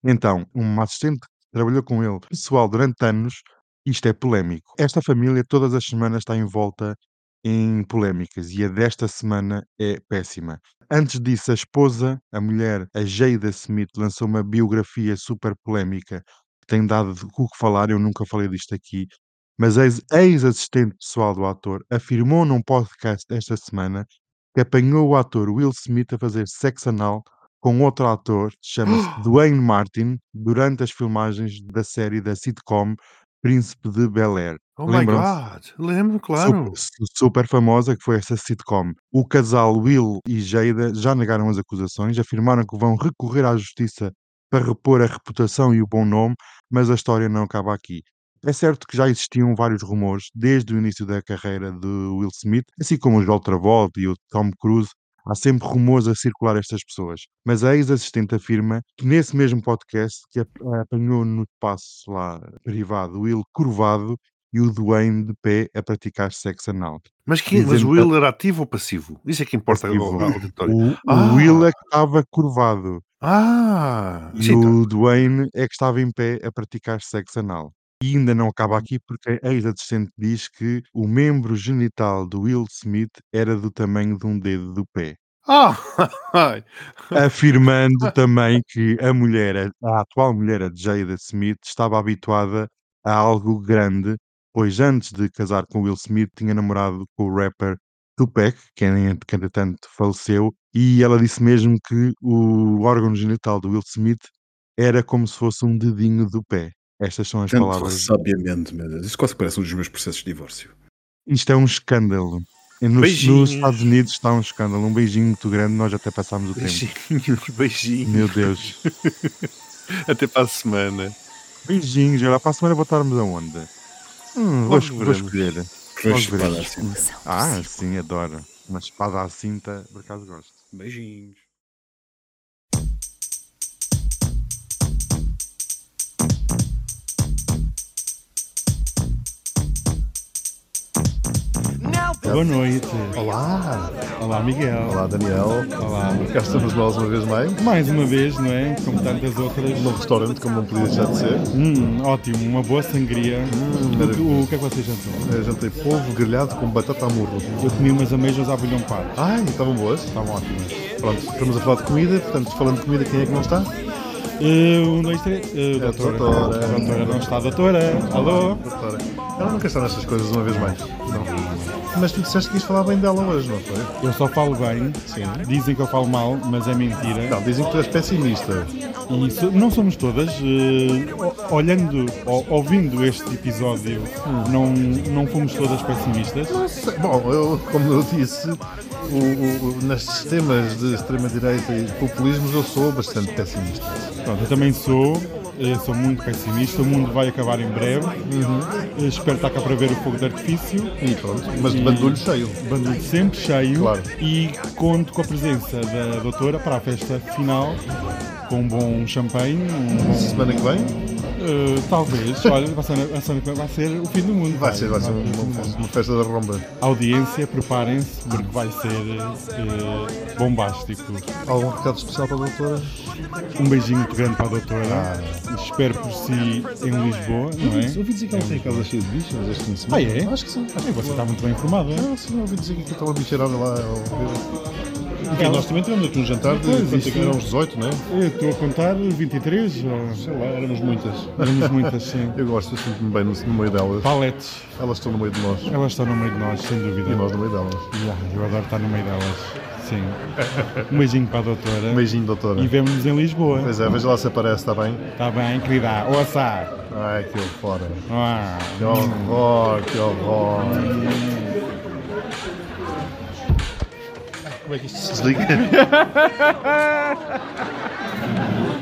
Então, um assistente trabalhou com ele pessoal durante anos. Isto é polémico. Esta família todas as semanas está envolta em polémicas e a desta semana é péssima. Antes disso, a esposa, a mulher, a Jada Smith, lançou uma biografia super polémica que tem dado o que falar. Eu nunca falei disto aqui, mas a ex- ex-assistente pessoal do ator afirmou num podcast esta semana que apanhou o ator Will Smith a fazer sexo anal com outro ator, chama-se Dwayne Martin, durante as filmagens da série da sitcom Príncipe de Bel Air. Oh my? God. Lembro, claro. Super, su- super famosa, que foi essa sitcom. O casal Will e Jada já negaram as acusações, afirmaram que vão recorrer à justiça para repor a reputação e o bom nome, mas a história não acaba aqui. É certo que já existiam vários rumores desde o início da carreira de Will Smith, assim como o John Travolta e o Tom Cruise. Há sempre rumores a circular estas pessoas. Mas a ex-assistente afirma que nesse mesmo podcast que ap- apanhou no espaço lá privado o Will curvado e o Dwayne de pé a praticar sexo anal. Mas, que, mas o Will era ativo ou passivo? Isso é que importa ao, Passivo. ao auditório. O, o Ah. Will é que estava curvado Ah, e sim, tá. o Dwayne é que estava em pé a praticar sexo anal. E ainda não acaba aqui porque a ex-assistente diz que o membro genital do Will Smith era do tamanho de um dedo do pé. Ah! Afirmando também que a mulher, a atual mulher, a Jada Smith, estava habituada a algo grande, pois antes de casar com Will Smith tinha namorado com o rapper Tupac, que en- que entretanto faleceu, e ela disse mesmo que o órgão genital do Will Smith era como se fosse um dedinho do pé. Estas são as Tanto palavras. sabiamente, meu Deus. Isto quase parece um dos meus processos de divórcio. Isto é um escândalo. Nos, nos. Estados Unidos está um escândalo. Um beijinho muito grande, nós até passámos o tempo. Beijinhos, beijinhos. Meu Deus. Até para a semana. Beijinhos, olha, para a semana voltarmos aonde? Hum, vou, vou escolher. Do Ah, sim, adoro. Uma espada à cinta, por acaso gosto. Beijinhos. Boa noite. Olá, Olá, Miguel. olá Daniel. Olá. Cá estamos nós uma vez mais, Mais uma vez, não é? Como tantas outras. num restaurante, como não podia deixar de ser. Hum, ótimo, uma boa sangria. Hum, o, o que é que vocês jantam? Eu jantei polvo grelhado com batata a murro. Eu comi umas ameijas à bolhão par. Ai, estavam boas. Estavam ótimas. Pronto, estamos a falar de comida, portanto, falando de comida, quem é que não está? Uh, um, dois, três. Uh, a doutora. doutora. Doutora, não está, doutora. Alô? Doutora. Ela nunca está nestas coisas uma vez mais. Não. Mas tu disseste que ias falar bem dela hoje, não foi? Eu só falo bem. Sim. Dizem que eu falo mal, mas é mentira. Não, dizem que tu és pessimista. E so- não somos todas. uh, olhando, ou, ouvindo este episódio, não, não fomos todas pessimistas. Bom, eu, como eu disse, o, o, o- nestes temas de extrema-direita e populismos eu sou bastante pessimista. Pronto, eu também sou, eh, sou muito pessimista. O mundo vai acabar em breve. Eh, Espero estar cá para ver o fogo de artifício. E pronto, mas de bandulho cheio. Bandulho sempre cheio. Claro. E conto com a presença da doutora para a festa final. Com um bom champanhe. Um bom, Semana que vem eh, talvez. Olha, vai ser, vai ser- vai o fim do mundo. vai ser, vai ser uma, uma festa da romba. Audiência, preparem-se, porque vai ser eh, bombástico. Algum recado especial para a doutora? Um beijinho muito grande para a doutora. Espero por si em Lisboa, não é? Ouvi dizer que ela tem a casa cheia de bichos este fim de semana. Ah, é? Acho que sim. Acho Ai, você está muito bem informado, é? Ah, sim, ouvi dizer que aquilo estava a bicheirada lá. ao- Enfim, nós também tivemos aqui um jantar de Pois, quanto é uns 18, não é? Eu estou a contar 23, ou... Sei lá, éramos muitas. Éramos muitas, sim. Eu gosto, sinto-me bem no, no meio delas. Paletes. Elas estão no meio de nós. Elas estão no meio de nós, sem dúvida. E nós no meio delas. Ya, eu adoro estar no meio delas. Sim. Um beijinho para a doutora. Um beijinho, doutora. E vemo-nos em Lisboa. Pois é, veja lá se aparece, está bem? Está bem, querida. Ouça! Ai, que horror. Ah. Que horror, que horror. Como